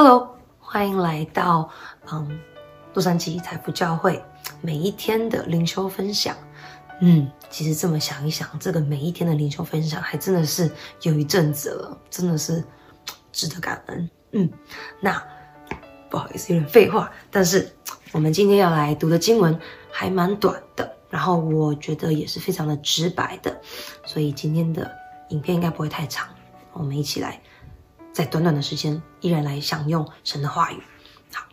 Hello，欢迎来到嗯洛杉矶财富教会每一天的灵修分享。嗯，其实这么想一想，这个每一天的灵修分享还真的是有一阵子了，真的是值得感恩。嗯，那不好意思，有点废话，但是我们今天要来读的经文还蛮短的，然后我觉得也是非常的直白的，所以今天的影片应该不会太长，我们一起来。在短短的时间，依然来享用神的话语。好，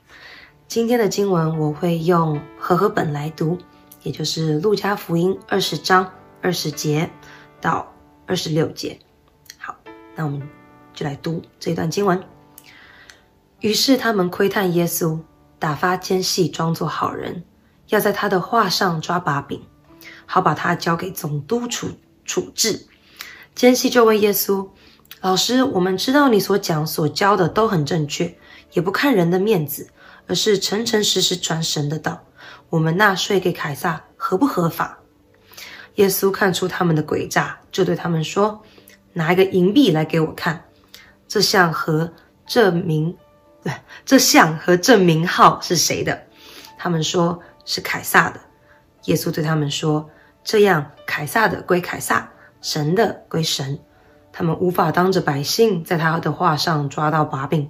今天的经文我会用和合本来读，也就是路加福音二十章二十节到二十六节。好，那我们就来读这一段经文。于是他们窥探耶稣，打发奸细装作好人，要在他的话上抓把柄，好把他交给总督处处置。奸细就问耶稣。老师，我们知道你所讲所教的都很正确，也不看人的面子，而是诚诚实实传神的道。我们纳税给凯撒合不合法？耶稣看出他们的诡诈，就对他们说：“拿一个银币来给我看，这像和这名，对，这像和这名号是谁的？”他们说是凯撒的。耶稣对他们说：“这样，凯撒的归凯撒，神的归神。”他们无法当着百姓在他的话上抓到把柄，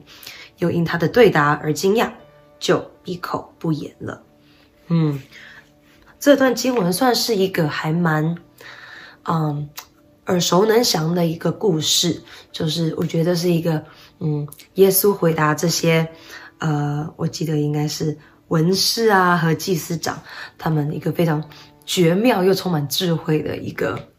又因他的对答而惊讶，就闭口不言了。嗯，这段经文算是一个还蛮，嗯，耳熟能详的一个故事，就是我觉得是一个，嗯，耶稣回答这些，呃，我记得应该是文士啊和祭司长他们一个非常绝妙又充满智慧的一个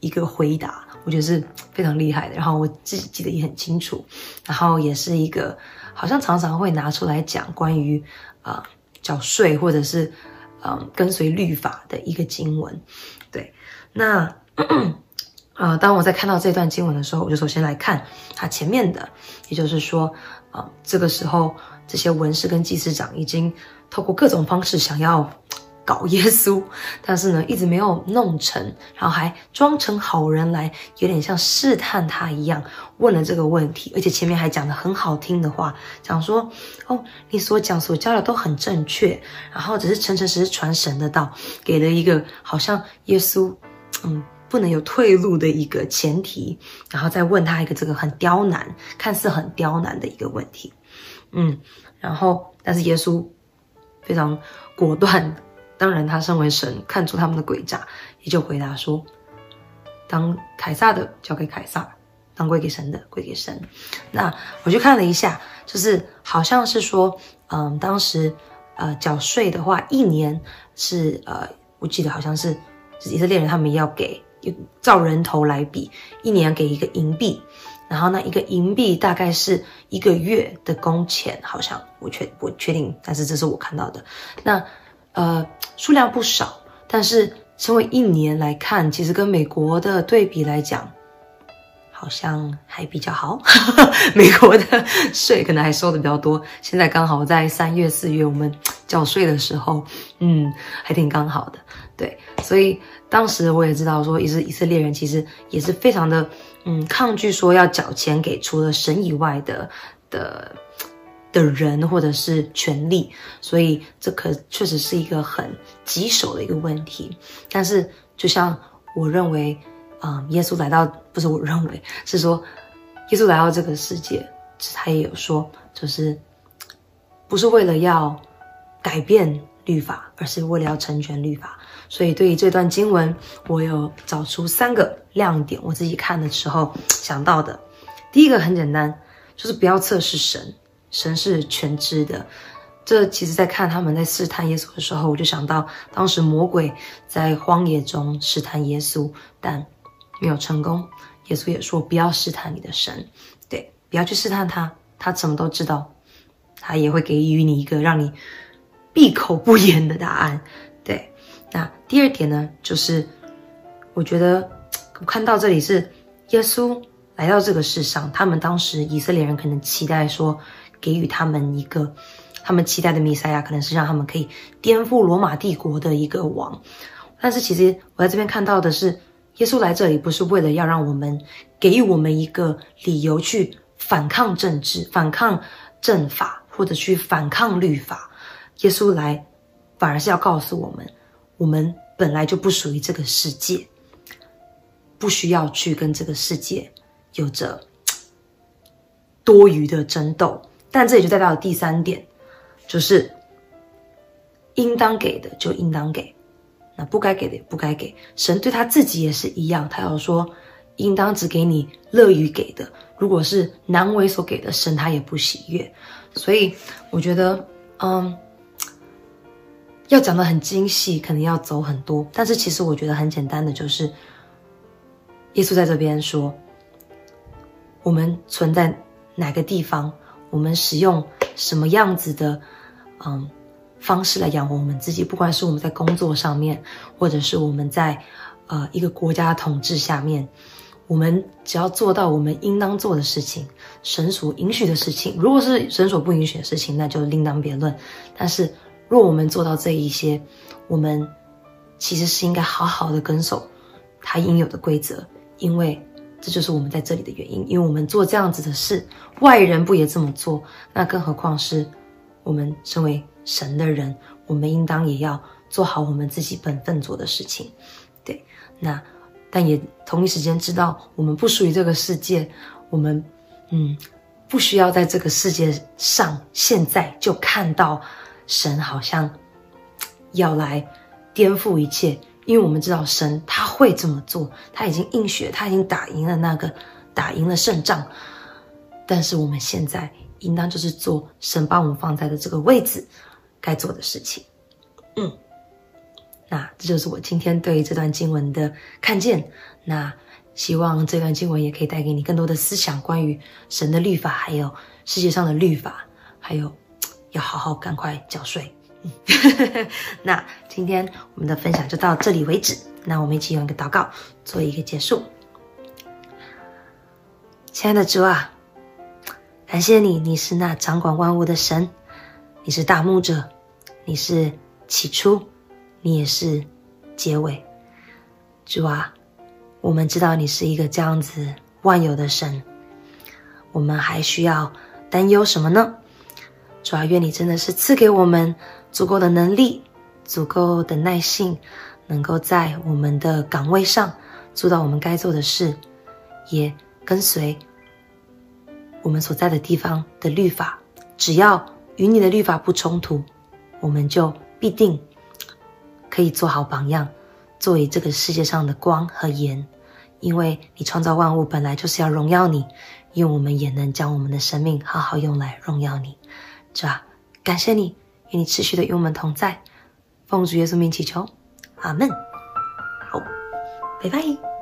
一个回答。我觉得是非常厉害的，然后我自己记得也很清楚，然后也是一个好像常常会拿出来讲关于啊、呃、缴税或者是嗯、跟随律法的一个经文。对，那呃当我在看到这段经文的时候，我就首先来看它前面的，也就是说啊、呃、这个时候这些文士跟祭司长已经透过各种方式想要。搞耶稣，但是呢，一直没有弄成，然后还装成好人来，有点像试探他一样，问了这个问题，而且前面还讲的很好听的话，讲说，哦，你所讲所教的都很正确，然后只是诚诚实实传神的道，给了一个好像耶稣，嗯，不能有退路的一个前提，然后再问他一个这个很刁难，看似很刁难的一个问题，嗯，然后但是耶稣非常果断。当然，他身为神，看出他们的诡诈，也就回答说：“当凯撒的交给凯撒，当归给神的归给神。”那我去看了一下，就是好像是说，嗯，当时呃缴税的话，一年是呃，我记得好像是以色列人他们要给照人头来比，一年给一个银币，然后那一个银币大概是一个月的工钱，好像我确我确定，但是这是我看到的那。呃，数量不少，但是成为一年来看，其实跟美国的对比来讲，好像还比较好。美国的税可能还收的比较多。现在刚好在三月、四月我们缴税的时候，嗯，还挺刚好的。对，所以当时我也知道说，以色以色列人其实也是非常的，嗯，抗拒说要缴钱给除了神以外的的。的人或者是权利，所以这可确实是一个很棘手的一个问题。但是，就像我认为，嗯，耶稣来到，不是我认为，是说耶稣来到这个世界，他也有说，就是不是为了要改变律法，而是为了要成全律法。所以，对于这段经文，我有找出三个亮点，我自己看的时候想到的。第一个很简单，就是不要测试神。神是全知的，这其实，在看他们在试探耶稣的时候，我就想到当时魔鬼在荒野中试探耶稣，但没有成功。耶稣也说：“不要试探你的神，对，不要去试探他，他什么都知道，他也会给予你一个让你闭口不言的答案。”对，那第二点呢，就是我觉得我看到这里是耶稣来到这个世上，他们当时以色列人可能期待说。给予他们一个他们期待的弥赛亚，可能是让他们可以颠覆罗马帝国的一个王。但是其实我在这边看到的是，耶稣来这里不是为了要让我们给予我们一个理由去反抗政治、反抗政法或者去反抗律法，耶稣来反而是要告诉我们，我们本来就不属于这个世界，不需要去跟这个世界有着多余的争斗。但这里就带到了第三点，就是应当给的就应当给，那不该给的也不该给。神对他自己也是一样，他要说。应当只给你乐于给的，如果是难为所给的，神他也不喜悦。所以我觉得，嗯，要讲的很精细，可能要走很多。但是其实我觉得很简单的，就是耶稣在这边说，我们存在哪个地方，我们使用什么样子的，嗯，方式来养活我们自己，不管是我们在工作上面，或者是我们在呃一个国家统治下面。我们只要做到我们应当做的事情，神所允许的事情。如果是神所不允许的事情，那就另当别论。但是，若我们做到这一些，我们其实是应该好好的遵守他应有的规则，因为这就是我们在这里的原因。因为我们做这样子的事，外人不也这么做？那更何况是我们身为神的人，我们应当也要做好我们自己本分做的事情。对，那。但也同一时间知道，我们不属于这个世界，我们，嗯，不需要在这个世界上现在就看到神好像要来颠覆一切，因为我们知道神他会这么做，他已经应许，他已经打赢了那个打赢了胜仗，但是我们现在应当就是做神把我们放在的这个位置该做的事情，嗯。那这就是我今天对这段经文的看见。那希望这段经文也可以带给你更多的思想，关于神的律法，还有世界上的律法，还有要好好赶快缴税。那今天我们的分享就到这里为止。那我们一起用一个祷告做一个结束。亲爱的主啊，感谢你，你是那掌管万物的神，你是大牧者，你是起初。你也是结尾，主啊，我们知道你是一个这样子万有的神，我们还需要担忧什么呢？主啊，愿你真的是赐给我们足够的能力、足够的耐性，能够在我们的岗位上做到我们该做的事，也跟随我们所在的地方的律法。只要与你的律法不冲突，我们就必定。可以做好榜样，作为这个世界上的光和盐，因为你创造万物本来就是要荣耀你，因为我们也能将我们的生命好好用来荣耀你，是吧？感谢你，愿你持续的与我们同在，奉主耶稣名祈求，阿门。好，拜拜。